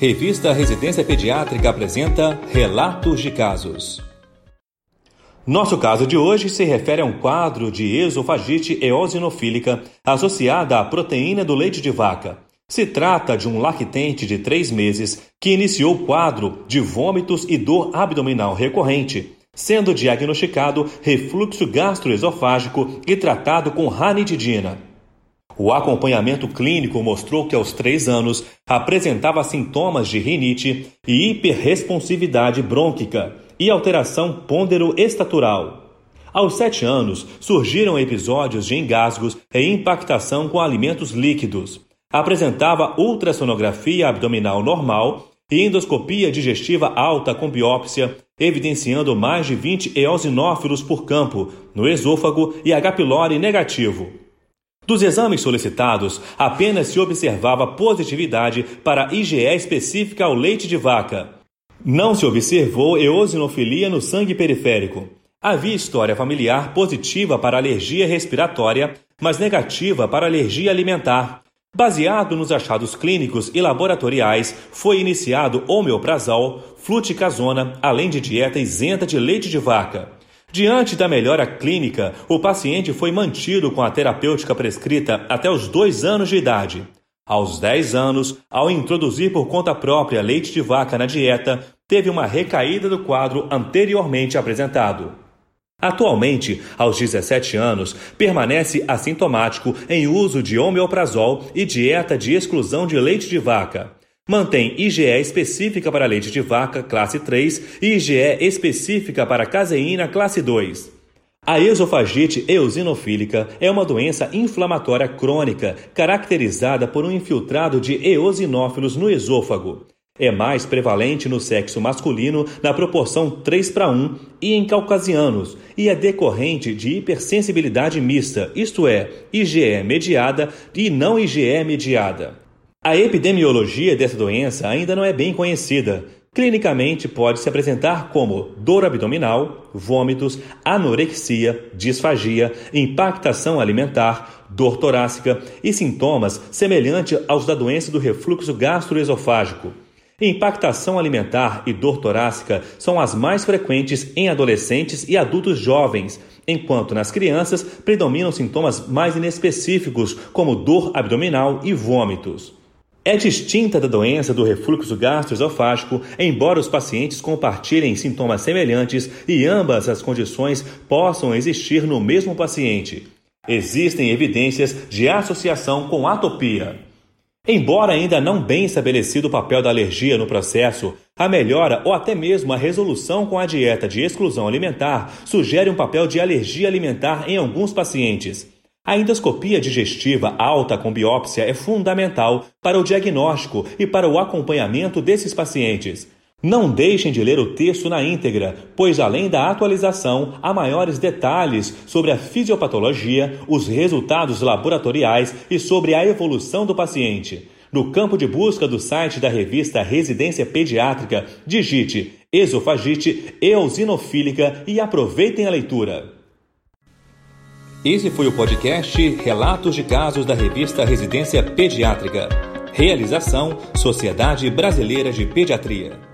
Revista Residência Pediátrica apresenta Relatos de Casos. Nosso caso de hoje se refere a um quadro de esofagite eosinofílica associada à proteína do leite de vaca. Se trata de um lactente de três meses que iniciou o quadro de vômitos e dor abdominal recorrente, sendo diagnosticado refluxo gastroesofágico e tratado com ranitidina. O acompanhamento clínico mostrou que aos três anos apresentava sintomas de rinite e hiperresponsividade brônquica e alteração pôndero-estatural. Aos sete anos, surgiram episódios de engasgos e impactação com alimentos líquidos. Apresentava ultrassonografia abdominal normal e endoscopia digestiva alta com biópsia, evidenciando mais de 20 eosinófilos por campo no esôfago e H. pylori negativo. Dos exames solicitados, apenas se observava positividade para IgE específica ao leite de vaca. Não se observou eosinofilia no sangue periférico. Havia história familiar positiva para alergia respiratória, mas negativa para alergia alimentar. Baseado nos achados clínicos e laboratoriais, foi iniciado omeprazol, fluticasona, além de dieta isenta de leite de vaca. Diante da melhora clínica, o paciente foi mantido com a terapêutica prescrita até os dois anos de idade. Aos 10 anos, ao introduzir por conta própria leite de vaca na dieta, teve uma recaída do quadro anteriormente apresentado. Atualmente, aos 17 anos, permanece assintomático em uso de homeoprazol e dieta de exclusão de leite de vaca. Mantém IgE específica para leite de vaca, classe 3, e IgE específica para caseína, classe 2. A esofagite eosinofílica é uma doença inflamatória crônica caracterizada por um infiltrado de eosinófilos no esôfago. É mais prevalente no sexo masculino na proporção 3 para 1 e em caucasianos, e é decorrente de hipersensibilidade mista, isto é, IgE mediada e não IgE mediada. A epidemiologia dessa doença ainda não é bem conhecida. Clinicamente, pode se apresentar como dor abdominal, vômitos, anorexia, disfagia, impactação alimentar, dor torácica e sintomas semelhantes aos da doença do refluxo gastroesofágico. Impactação alimentar e dor torácica são as mais frequentes em adolescentes e adultos jovens, enquanto nas crianças predominam sintomas mais inespecíficos, como dor abdominal e vômitos. É distinta da doença do refluxo gastroesofágico, embora os pacientes compartilhem sintomas semelhantes e ambas as condições possam existir no mesmo paciente. Existem evidências de associação com atopia. Embora ainda não bem estabelecido o papel da alergia no processo, a melhora ou até mesmo a resolução com a dieta de exclusão alimentar sugere um papel de alergia alimentar em alguns pacientes. A endoscopia digestiva alta com biópsia é fundamental para o diagnóstico e para o acompanhamento desses pacientes. Não deixem de ler o texto na íntegra, pois além da atualização, há maiores detalhes sobre a fisiopatologia, os resultados laboratoriais e sobre a evolução do paciente. No campo de busca do site da revista Residência Pediátrica, digite esofagite eosinofílica e aproveitem a leitura. Esse foi o podcast Relatos de Casos da revista Residência Pediátrica. Realização Sociedade Brasileira de Pediatria.